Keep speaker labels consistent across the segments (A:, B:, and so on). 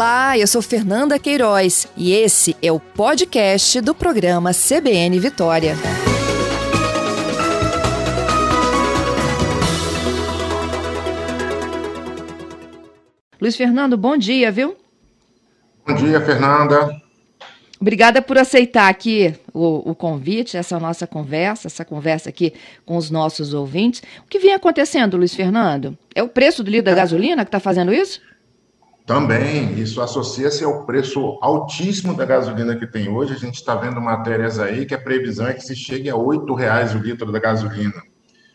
A: Olá, eu sou Fernanda Queiroz e esse é o podcast do programa CBN Vitória. Luiz Fernando, bom dia, viu?
B: Bom dia, Fernanda.
A: Obrigada por aceitar aqui o, o, convite, essa nossa conversa, essa conversa aqui com os nossos ouvintes. O que vem acontecendo, Luiz Fernando? É o preço do litro da gasolina que está fazendo isso?
B: Também, isso associa-se ao preço altíssimo da gasolina que tem hoje. A gente está vendo matérias aí que a previsão é que se chegue a R$ reais o litro da gasolina.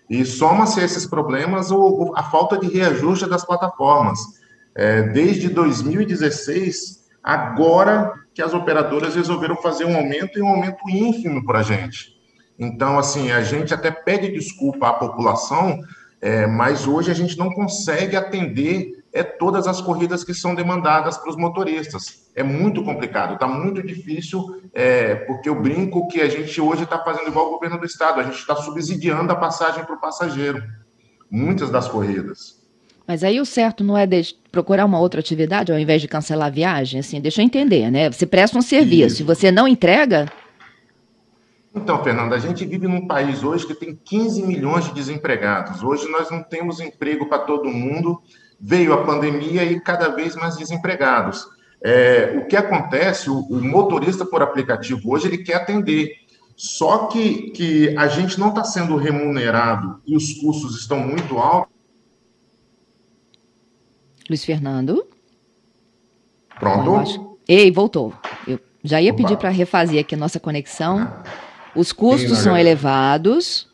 B: E soma-se a esses problemas o, a falta de reajuste das plataformas. É, desde 2016, agora que as operadoras resolveram fazer um aumento e um aumento ínfimo para a gente. Então, assim, a gente até pede desculpa à população, é, mas hoje a gente não consegue atender é, todas as corridas que são demandadas para os motoristas. É muito complicado, está muito difícil, é, porque eu brinco que a gente hoje está fazendo igual o governo do estado, a gente está subsidiando a passagem para o passageiro, muitas das corridas.
A: Mas aí o certo não é procurar uma outra atividade ao invés de cancelar a viagem? Assim, deixa eu entender, né? Você presta um serviço, e você não entrega.
B: Então, Fernanda, a gente vive num país hoje que tem 15 milhões de desempregados. Hoje nós não temos emprego para todo mundo. Veio a pandemia e cada vez mais desempregados. É, o que acontece, o, o, motorista por aplicativo hoje, ele quer atender. Só que, que a gente não está sendo remunerado e os custos estão muito altos
A: Luiz Fernando.
B: Pronto? Acho...
A: Ei, voltou. Eu já ia Opa. pedir para refazer aqui a nossa conexão. Os custos Sim, são elevados.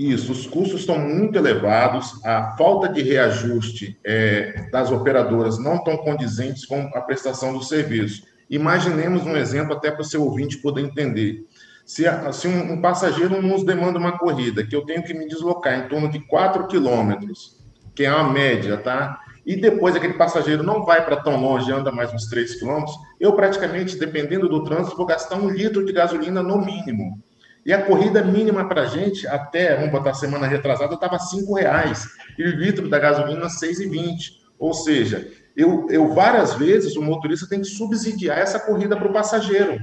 B: Isso, os custos estão muito elevados, a falta de reajuste é, das operadoras não estão condizentes com a prestação do serviço. Imaginemos um exemplo até para o seu ouvinte poder entender. Se, se um, um, passageiro nos demanda uma corrida, que eu tenho que me deslocar em torno de 4 quilômetros, que é uma média, tá? e depois aquele passageiro não vai para tão longe, anda mais uns 3 quilômetros, eu praticamente, dependendo do trânsito, vou gastar um litro de gasolina no mínimo. E a corrida mínima para a gente, até, vamos botar semana retrasada, estava R$ reais e o litro da gasolina R$ 6,20. Ou seja, eu, eu várias vezes o motorista tem que subsidiar essa corrida para o passageiro.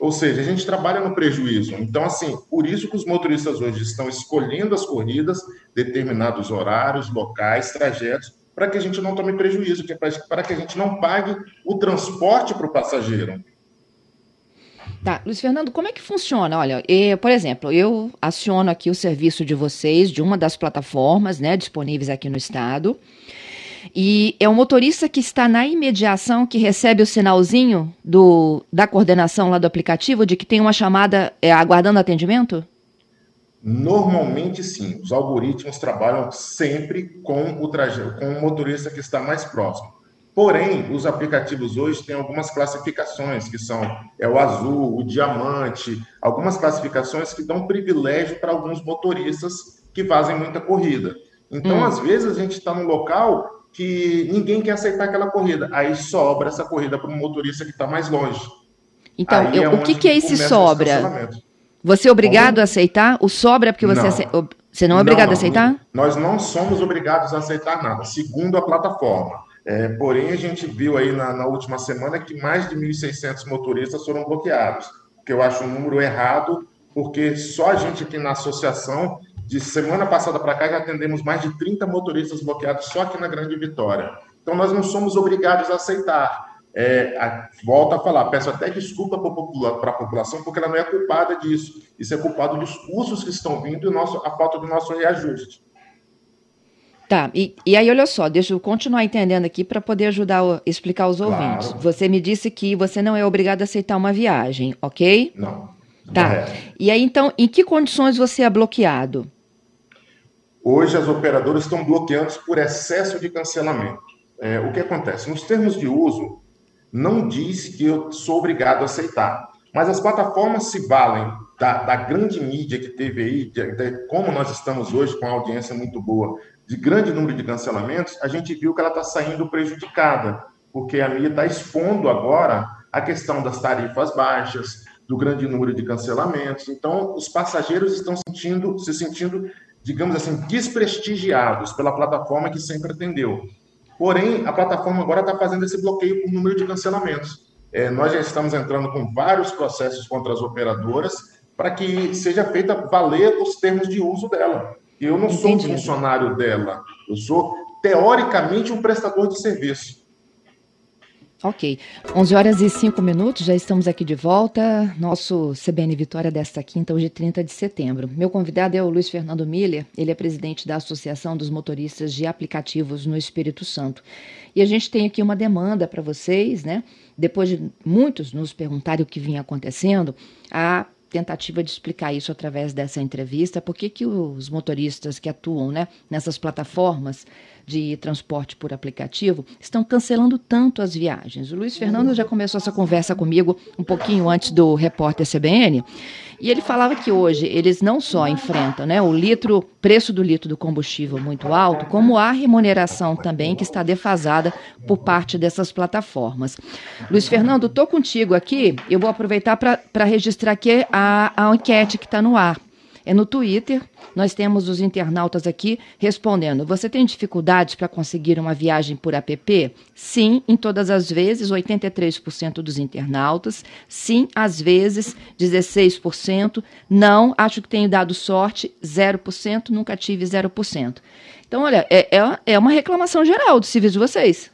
B: Ou seja, a gente trabalha no prejuízo. Então, assim, por isso que os motoristas hoje estão escolhendo as corridas, determinados horários, locais, trajetos, para que a gente não tome prejuízo, que é para que a gente não pague o transporte para o passageiro.
A: Tá, Luiz Fernando, como é que funciona? Olha, eu, por exemplo, eu aciono aqui o serviço de vocês, de uma das plataformas né, disponíveis aqui no estado, e é o motorista que está na imediação que recebe o sinalzinho do, da coordenação lá do aplicativo de que tem uma chamada é, aguardando atendimento?
B: Normalmente sim, os algoritmos trabalham sempre com o trajeto, com o motorista que está mais próximo. Porém, os aplicativos hoje têm algumas classificações, que são é o azul, o diamante, algumas classificações que dão privilégio para alguns motoristas que fazem muita corrida. Então, hum. às vezes, a gente está num local que ninguém quer aceitar aquela corrida. Aí sobra essa corrida para um motorista que está mais longe.
A: Então, eu, é o que, que é esse sobra? Você é obrigado a aceitar? O sobra é porque você... Não. Você não é obrigado não, não. a aceitar?
B: Nós não somos obrigados a aceitar nada, segundo a plataforma. É, porém, a gente viu aí na, na última semana que mais de 1.600 motoristas foram bloqueados, que eu acho um número errado, porque só a gente aqui na associação, de semana passada para cá, já atendemos mais de 30 motoristas bloqueados só aqui na Grande Vitória. Então, nós não somos obrigados a aceitar é, a, volta a falar, peço até desculpa para a população, porque ela não é culpada disso. Isso é culpado dos custos que estão vindo e nosso, a falta do nosso reajuste.
A: Tá, e, e aí olha só, deixa eu continuar entendendo aqui para poder ajudar a explicar aos claro. ouvintes. Você me disse que você não é obrigado a aceitar uma viagem, ok?
B: Não.
A: Tá. É. E aí então, em que condições você é bloqueado?
B: Hoje as operadoras estão bloqueando por excesso de cancelamento. É, o que acontece? Nos termos de uso, não diz que eu sou obrigado a aceitar. Mas as plataformas se valem da, da grande mídia que teve aí, de, de, como nós estamos hoje com a audiência muito boa, de grande número de cancelamentos, a gente viu que ela está saindo prejudicada, porque a mídia está expondo agora a questão das tarifas baixas, do grande número de cancelamentos. Então, os passageiros estão sentindo, se sentindo, digamos assim, desprestigiados pela plataforma que sempre atendeu. Porém, a plataforma agora está fazendo esse bloqueio por número de cancelamentos. É, nós já estamos entrando com vários processos contra as operadoras para que seja feita valer os termos de uso dela. Eu não Entendi. sou um funcionário dela, eu sou, teoricamente, um prestador de serviço.
A: Ok. 11 horas e 5 minutos, já estamos aqui de volta. Nosso CBN Vitória desta quinta, hoje 30 de setembro. Meu convidado é o Luiz Fernando Miller, ele é presidente da Associação dos Motoristas de Aplicativos no Espírito Santo. E a gente tem aqui uma demanda para vocês, né? Depois de muitos nos perguntarem o que vinha acontecendo, a tentativa de explicar isso através dessa entrevista, por que, os motoristas que atuam né, nessas plataformas de transporte por aplicativo estão cancelando tanto as viagens. O Luiz Fernando já começou essa conversa comigo um pouquinho antes do repórter CBN, e ele falava que hoje eles não só enfrentam né, o litro, preço do litro do combustível muito alto, como a remuneração também que está defasada por parte dessas plataformas. Luiz Fernando, estou contigo aqui, eu vou aproveitar para registrar aqui a, a enquete que está no ar é no Twitter. Nós temos os internautas aqui respondendo: Você tem dificuldades para conseguir uma viagem por app? Sim, em todas as vezes, 83% dos internautas. Sim, às vezes, 16%. Não, acho que tenho dado sorte, 0%. Nunca tive 0%. Então, olha, é, é, é uma reclamação geral do serviço de vocês.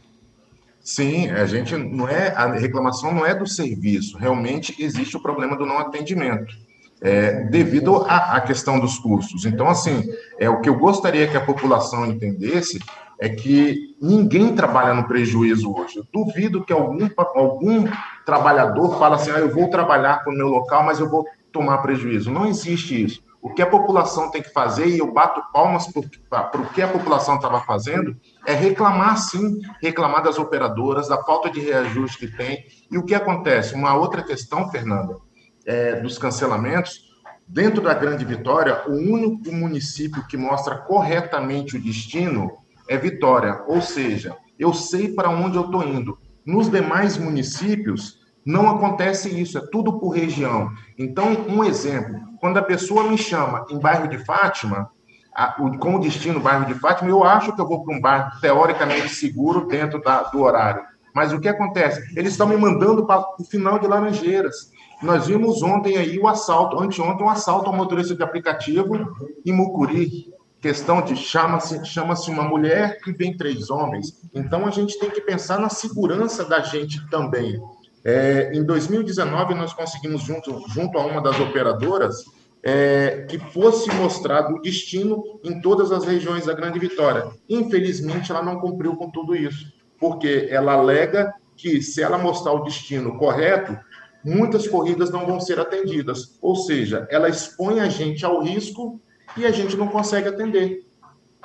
B: Sim, a gente não é a reclamação não é do serviço, realmente existe o problema do não atendimento é, devido à, questão dos custos. Então, assim, é o que eu gostaria que a população entendesse é que ninguém trabalha no prejuízo hoje. Eu duvido que algum, algum trabalhador fale assim, ah, eu vou trabalhar com o meu local, mas eu vou tomar prejuízo. Não existe isso. O que a população tem que fazer, e eu bato palmas para o que a população estava fazendo, é reclamar sim, reclamar das operadoras, da falta de reajuste que tem. E o que acontece? Uma outra questão, Fernanda, é, dos cancelamentos, dentro da Grande Vitória, o único município que mostra corretamente o destino é Vitória, ou seja, eu sei para onde eu estou indo. Nos demais municípios, não acontece isso, é tudo por região. Então, um exemplo: quando a pessoa me chama em bairro de Fátima, a, o, com o destino bairro de Fátima, eu acho que eu vou para um bairro teoricamente seguro dentro da, do horário. Mas o que acontece? Eles estão me mandando para o final de Laranjeiras. Nós vimos ontem aí o assalto, anteontem, um assalto ao motorista de aplicativo em Mucuri. Questão de chama-se chama uma mulher e vem três homens. Então a gente tem que pensar na segurança da gente também. É, em 2019, nós conseguimos, junto, junto a uma das operadoras, é, que fosse mostrado o destino em todas as regiões da Grande Vitória. Infelizmente, ela não cumpriu com tudo isso, porque ela alega que se ela mostrar o destino correto, muitas corridas não vão ser atendidas. Ou seja, ela expõe a gente ao risco e a gente não consegue atender.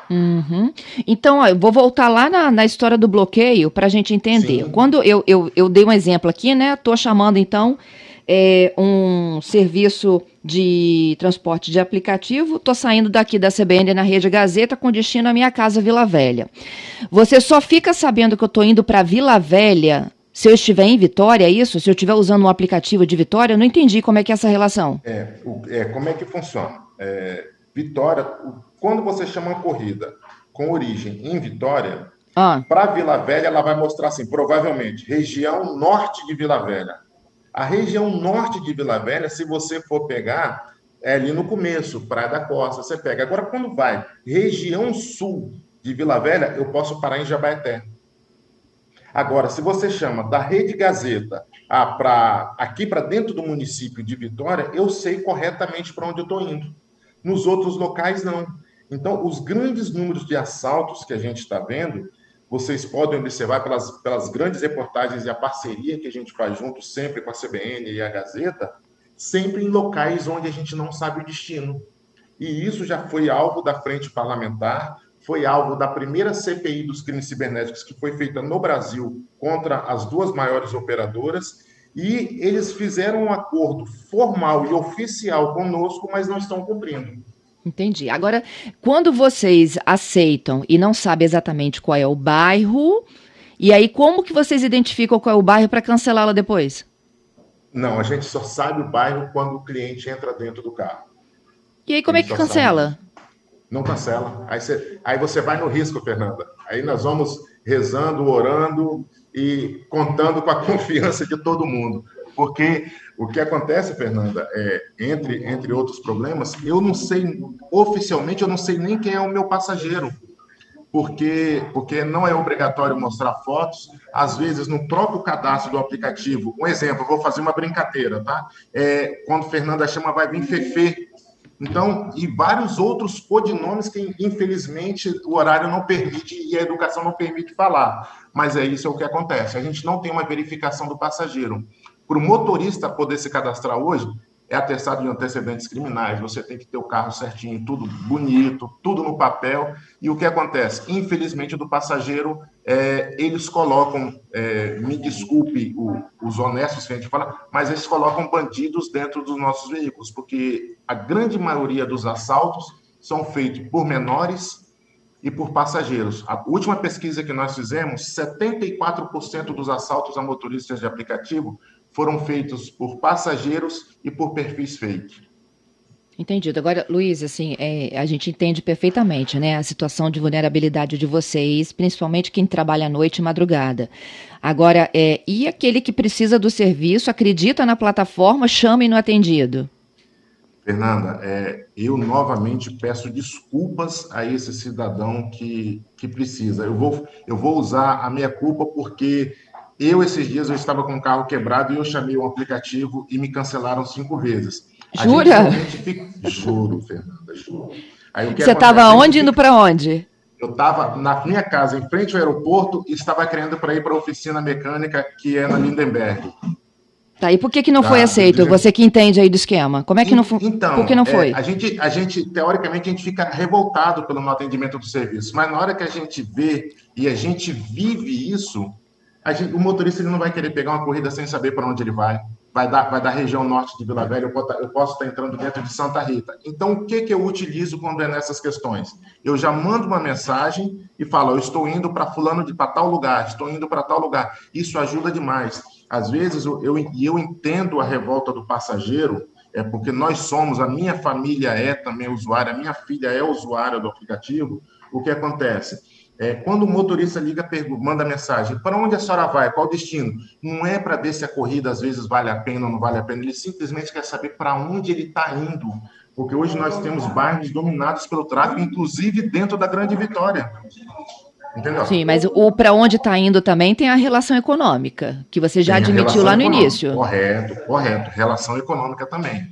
A: Uhum. Então, ó, eu vou voltar lá na, na história do bloqueio para a gente entender. Sim. Quando eu, eu, eu dei um exemplo aqui, né? Estou chamando então é, um serviço de transporte de aplicativo. Estou saindo daqui da CBN na Rede Gazeta com destino à minha casa Vila Velha. Você só fica sabendo que eu estou indo para Vila Velha se eu estiver em Vitória, é isso? Se eu estiver usando um aplicativo de Vitória, eu não entendi como é que é essa relação.
B: É, o, é como é que funciona? É, Vitória, quando você chama uma corrida com origem em Vitória, ah. para Vila Velha, ela vai mostrar assim, provavelmente, região norte de Vila Velha. A região norte de Vila Velha, se você for pegar, é ali no começo, Praia da Costa, você pega. Agora, quando vai região sul de Vila Velha, eu posso parar em Jabaeté. Agora, se você chama da Rede Gazeta a, pra, aqui para dentro do município de Vitória, eu sei corretamente para onde eu estou indo. Nos outros locais, não. Então, os grandes números de assaltos que a gente está vendo, vocês podem observar pelas, pelas grandes reportagens e a parceria que a gente faz junto sempre com a CBN e a Gazeta, sempre em locais onde a gente não sabe o destino. E isso já foi alvo da frente parlamentar, foi alvo da primeira CPI dos crimes cibernéticos que foi feita no Brasil contra as duas maiores operadoras, e eles fizeram um acordo formal e oficial conosco, mas não estão cumprindo.
A: Entendi. Agora, quando vocês aceitam e não sabem exatamente qual é o bairro, e aí como que vocês identificam qual é o bairro para cancelá-la depois?
B: Não, a gente só sabe o bairro quando o cliente entra dentro do carro.
A: E aí como é que cancela?
B: Sabe. Não cancela. Aí você, aí você vai no risco, Fernanda. Aí nós vamos rezando, orando e contando com a confiança de todo mundo. Porque o que acontece, Fernanda, é, entre, entre outros problemas, eu não sei, oficialmente, eu não sei nem quem é o meu passageiro porque, porque não é obrigatório mostrar fotos. Às vezes, no próprio cadastro do aplicativo, um exemplo, vou fazer uma brincadeira, tá? É, quando Fernanda chama, vai vir Fefe. Então, e vários outros codinomes que, infelizmente, o horário não permite e a educação não permite falar. Mas é isso é o que acontece. A gente não tem uma verificação do passageiro. Para o motorista poder se cadastrar hoje, é atestado de antecedentes criminais, você tem que ter o carro certinho, tudo bonito, tudo no papel. E o que acontece? Infelizmente, do passageiro, é, eles colocam, é, me desculpe o, os honestos que a gente fala, mas eles colocam bandidos dentro dos nossos veículos, porque a grande maioria dos assaltos são feitos por menores e por passageiros. A última pesquisa que nós fizemos, 74% dos assaltos a motoristas de aplicativo foram feitos por passageiros e por perfis fake.
A: Entendido. Agora, Luiz, assim, é, a gente entende perfeitamente, né, a situação de vulnerabilidade de vocês, principalmente quem trabalha à noite e madrugada. Agora, é, e aquele que precisa do serviço, acredita na plataforma, chama e não é atendido?
B: Fernanda, é, eu novamente peço desculpas a esse cidadão que, que precisa. Eu vou, eu vou usar a minha culpa porque eu, esses dias, eu estava com o carro quebrado e eu chamei o aplicativo e me cancelaram cinco vezes.
A: A Jura?
B: Fica... Juro, Fernanda, juro.
A: Você estava onde, indo para onde?
B: Eu estava na minha casa, em frente ao aeroporto, e estava querendo para ir para a oficina mecânica que é na Lindenberg.
A: Tá, e por que, que não tá, foi aceito? Você que entende aí do esquema. Como é que não foi?
B: Então,
A: por que não foi?
B: É, a, gente, a gente, teoricamente, a gente fica revoltado pelo não atendimento do serviço, mas na hora que a gente vê e a gente vive isso, gente, o motorista ele não vai querer pegar uma corrida sem saber para onde ele vai. Vai dar, vai dar região norte de Vila Velha, eu posso, eu posso estar entrando dentro de Santa Rita. Então, o que, que eu utilizo quando é nessas questões? Eu já mando uma mensagem e falo, eu estou indo para fulano de para tal lugar, estou indo para tal lugar. Isso ajuda demais. Às vezes, eu, eu, eu entendo a revolta do passageiro, é porque nós somos, a minha família é também usuária, a minha filha é usuária do aplicativo. O que acontece? É, quando o motorista liga, pergunta, manda mensagem, para onde a senhora vai? Qual o destino? Não é para ver se a corrida às vezes vale a pena ou não vale a pena, ele simplesmente quer saber para onde ele está indo. Porque hoje nós temos bairros dominados pelo tráfego, inclusive dentro da Grande Vitória.
A: Entendeu? Sim, mas o para onde está indo também tem a relação econômica, que você já tem admitiu lá no início.
B: Correto, correto. Relação econômica também.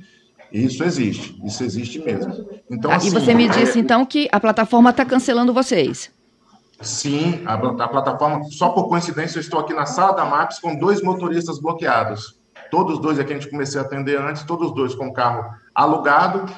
B: Isso existe, isso existe mesmo.
A: Então, ah, assim, e você me é... disse então que a plataforma está cancelando vocês.
B: Sim, a, a, plataforma, só por coincidência, eu estou aqui na sala da MAPS com dois motoristas bloqueados. Todos dois aqui a gente comecei a atender antes, todos dois com carro alugado.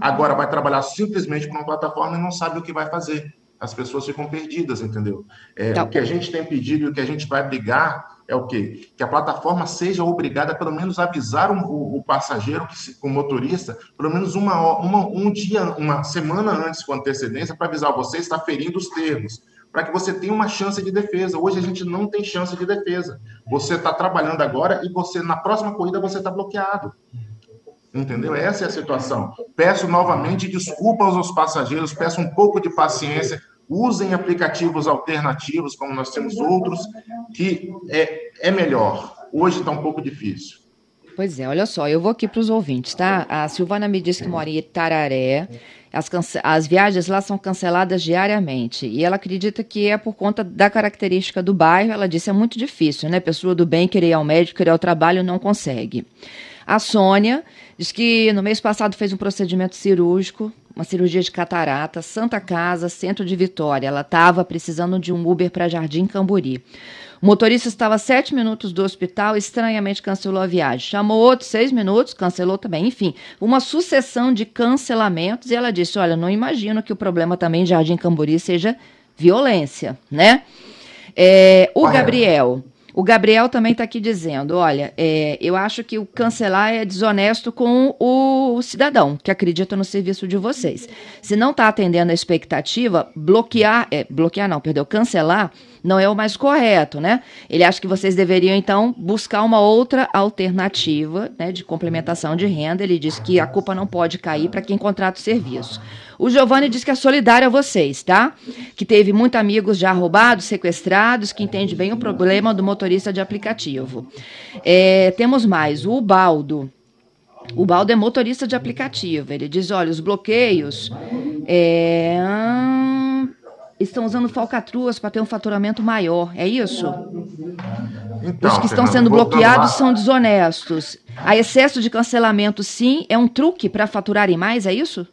B: Agora vai trabalhar simplesmente com uma plataforma e não sabe o que vai fazer. As pessoas ficam perdidas, entendeu? É, tá. O que a gente tem pedido e o que a gente vai brigar é o quê? Que a plataforma seja obrigada a pelo menos avisar um, o, o, passageiro, o motorista, pelo menos uma, uma, um dia, uma semana antes com antecedência, para avisar você está ferindo os termos para que você tenha uma chance de defesa. Hoje a gente não tem chance de defesa. Você está trabalhando agora e você na próxima corrida você está bloqueado. Entendeu? Essa é a situação. Peço novamente desculpas aos passageiros, peço um pouco de paciência. Usem aplicativos alternativos, como nós temos outros, que é, é melhor. Hoje está um pouco difícil.
A: Pois é, olha só, eu vou aqui para os ouvintes, tá? A Silvana me disse que mora em Itararé. As, as viagens lá são canceladas diariamente. E ela acredita que é por conta da característica do bairro. Ela disse é muito difícil, né? Pessoa do bem querer ir ao médico, querer ir ao trabalho, não consegue. A Sônia diz que no mês passado fez um procedimento cirúrgico, uma cirurgia de catarata, Santa Casa, centro de Vitória. Ela estava precisando de um Uber para Jardim Camburi. O motorista estava a sete minutos do hospital, estranhamente cancelou a viagem. Chamou outros seis minutos, cancelou também. Enfim, uma sucessão de cancelamentos. E ela disse: Olha, não imagino que o problema também em Jardim Camburi seja violência, né? É, o Gabriel. O Gabriel também está aqui dizendo: olha, é, eu acho que o cancelar é desonesto com o cidadão que acredita no serviço de vocês. Se não está atendendo a expectativa, bloquear, é, bloquear não, perdeu, cancelar não é o mais correto, né? Ele acha que vocês deveriam, então, buscar uma outra alternativa né, de complementação de renda. Ele diz que a culpa não pode cair para quem contrata o serviço. O Giovanni diz que é solidário a vocês, tá? Que teve muitos amigos já roubados, sequestrados, que entende bem o problema do motorista de aplicativo. É, temos mais, o Baldo. O Baldo é motorista de aplicativo. Ele diz: olha, os bloqueios é, estão usando falcatruas para ter um faturamento maior. É isso? Então, os que estão sendo bloqueados são desonestos. A excesso de cancelamento, sim, é um truque para faturarem mais, é isso?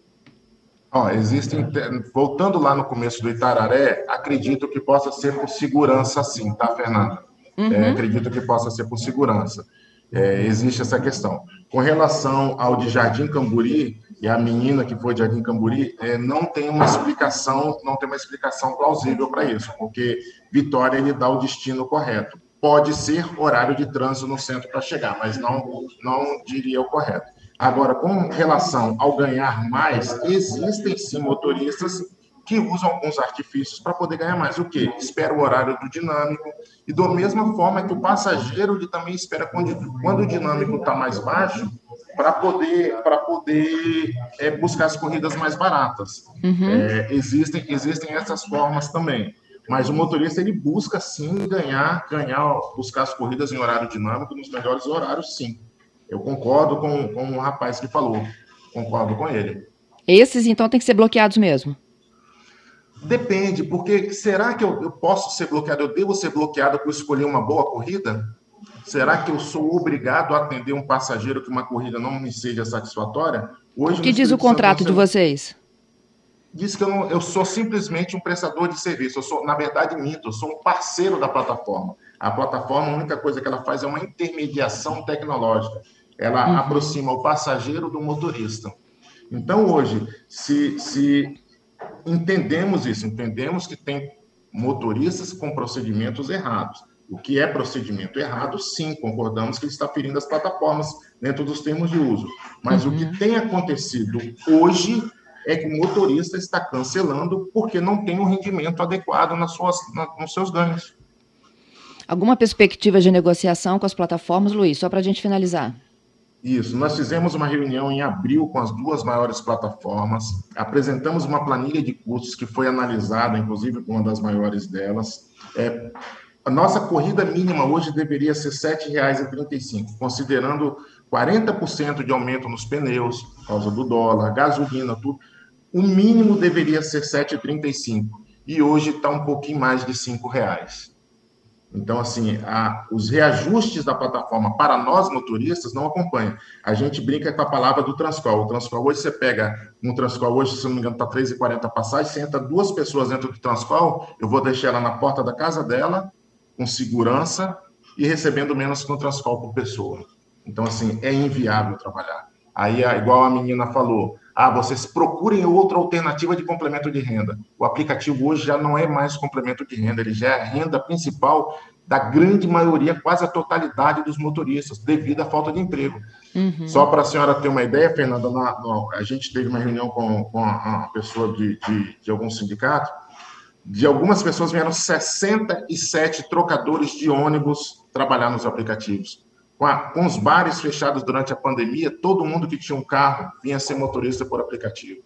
B: Ó, existem, voltando lá no começo do Itararé, acredito que possa ser por segurança, sim, tá, Fernanda? Uhum. É, acredito que possa ser por segurança. É, existe essa questão. Com relação ao de Jardim Camburi e a menina que foi de Jardim Camburi, é, não tem uma explicação, não tem uma explicação plausível para isso, porque Vitória ele dá o destino correto. Pode ser horário de trânsito no centro para chegar, mas não, não diria o correto. Agora, com relação ao ganhar mais, existem sim motoristas que usam alguns artifícios para poder ganhar mais. O quê? Espera o horário do dinâmico, e da mesma forma que o passageiro ele também espera quando, quando o dinâmico está mais baixo, para poder, pra poder é, buscar as corridas mais baratas. Uhum. É, existem, existem essas formas também. Mas o motorista ele busca sim ganhar, ganhar, buscar as corridas em horário dinâmico nos melhores horários, sim. Eu concordo com, com o rapaz que falou. Concordo com ele.
A: Esses, então, têm que ser bloqueados mesmo?
B: Depende, porque será que eu, eu, posso ser bloqueado? Eu devo ser bloqueado por escolher uma boa corrida? Será que eu sou obrigado a atender um passageiro que uma corrida não me seja satisfatória?
A: Hoje, o que diz o contrato de vocês?
B: Diz que eu, não, eu sou simplesmente um prestador de serviço. Eu sou, na verdade, minto, eu sou um parceiro da plataforma. A plataforma, a única coisa que ela faz é uma intermediação tecnológica. Ela uhum. aproxima o passageiro do motorista. Então, hoje, se, se entendemos isso, entendemos que tem motoristas com procedimentos errados. O que é procedimento errado, sim, concordamos que ele está ferindo as plataformas dentro dos termos de uso. Mas uhum. o que uhum. tem acontecido hoje é que o motorista está cancelando porque não tem um rendimento adequado nas suas, na, nos seus ganhos.
A: Alguma perspectiva de negociação com as plataformas, Luiz, só para a gente finalizar?
B: Isso, nós fizemos uma reunião em abril com as duas maiores plataformas, apresentamos uma planilha de custos que foi analisada, inclusive, com uma das maiores delas. É, a nossa corrida mínima hoje deveria ser R$ 7,35, considerando 40% de aumento nos pneus, por causa do dólar, gasolina, tudo. O mínimo deveria ser R$ 7,35 e hoje está um pouquinho mais de R$ reais. Então, assim, a, os reajustes da plataforma para nós motoristas não acompanham. A gente brinca com a palavra do Transcol. O Transcol, hoje você pega um Transcol, hoje, se não me engano, está 3,40 passagem, você entra duas pessoas dentro do Transcol, eu vou deixar ela na porta da casa dela, com segurança e recebendo menos que um Transcol por pessoa. Então, assim, é inviável trabalhar. Aí, igual a menina falou, ah, vocês procurem outra alternativa de complemento de renda. O aplicativo hoje já não é mais complemento de renda, ele já é a renda principal da grande maioria, quase a totalidade dos motoristas, devido à falta de emprego. Uhum. Só para a senhora ter uma ideia, Fernanda, na, na, a gente teve uma reunião com, com a, a pessoa de, de, de algum sindicato, de algumas pessoas vieram 67 trocadores de ônibus trabalhar nos aplicativos com, a, com, os bares fechados durante a pandemia, todo mundo que tinha um carro vinha ser motorista por aplicativo.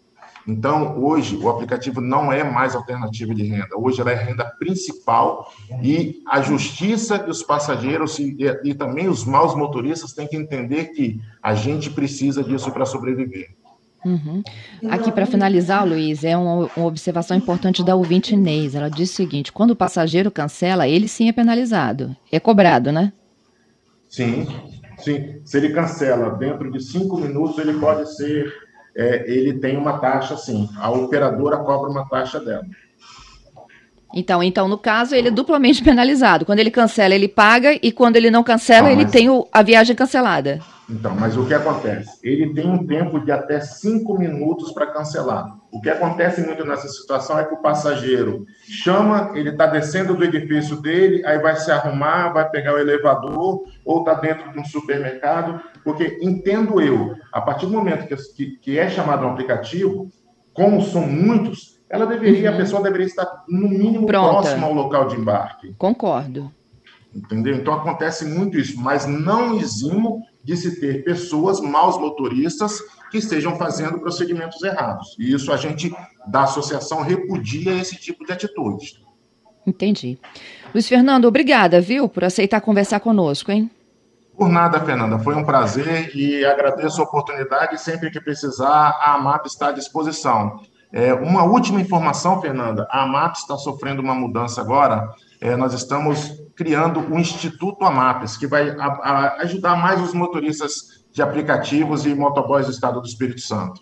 B: Então, hoje, o aplicativo não é mais alternativa de renda. Hoje, ela é renda principal e a justiça e os passageiros e, e também os maus motoristas têm que entender que a gente precisa disso para sobreviver.
A: Uhum. Aqui, para finalizar, Luiz, é uma, uma, observação importante da ouvinte Inês. Ela diz o seguinte: quando o passageiro cancela, ele sim é penalizado. É cobrado, né?
B: Sim, sim. Se ele cancela dentro de cinco minutos, ele pode ser, é, ele tem uma taxa, sim. A operadora cobra uma taxa dela.
A: Então, então, no caso, ele é duplamente penalizado. Quando ele cancela, ele paga, e quando ele não cancela, não, ele tem o, a viagem cancelada.
B: Então, mas o que acontece? Ele tem um tempo de até cinco minutos para cancelar. O que acontece muito nessa situação é que o passageiro chama, ele está descendo do edifício dele, aí vai se arrumar, vai pegar o elevador, ou está dentro de um supermercado, porque entendo eu, a partir do momento que, que, é chamado um aplicativo, como são muitos, ela deveria, uhum. a pessoa deveria estar no mínimo Pronta. próximo ao local de embarque.
A: Concordo.
B: Entendeu? Então acontece muito isso, mas não eximo de se ter pessoas, maus motoristas, que estejam fazendo procedimentos errados. E isso a gente, da associação, repudia esse tipo de atitude.
A: Entendi. Luiz Fernando, obrigada, viu, por aceitar conversar conosco, hein?
B: Por nada, Fernanda. Foi um prazer e agradeço a oportunidade. Sempre que precisar, a AMAP está à disposição. É, uma última informação, Fernanda: a AMAP está sofrendo uma mudança agora. É, nós estamos criando o Instituto AMAPES, que vai a, a ajudar mais os motoristas de aplicativos e motoboys do estado do Espírito Santo.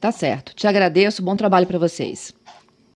A: Tá certo. Te agradeço. Bom trabalho para vocês.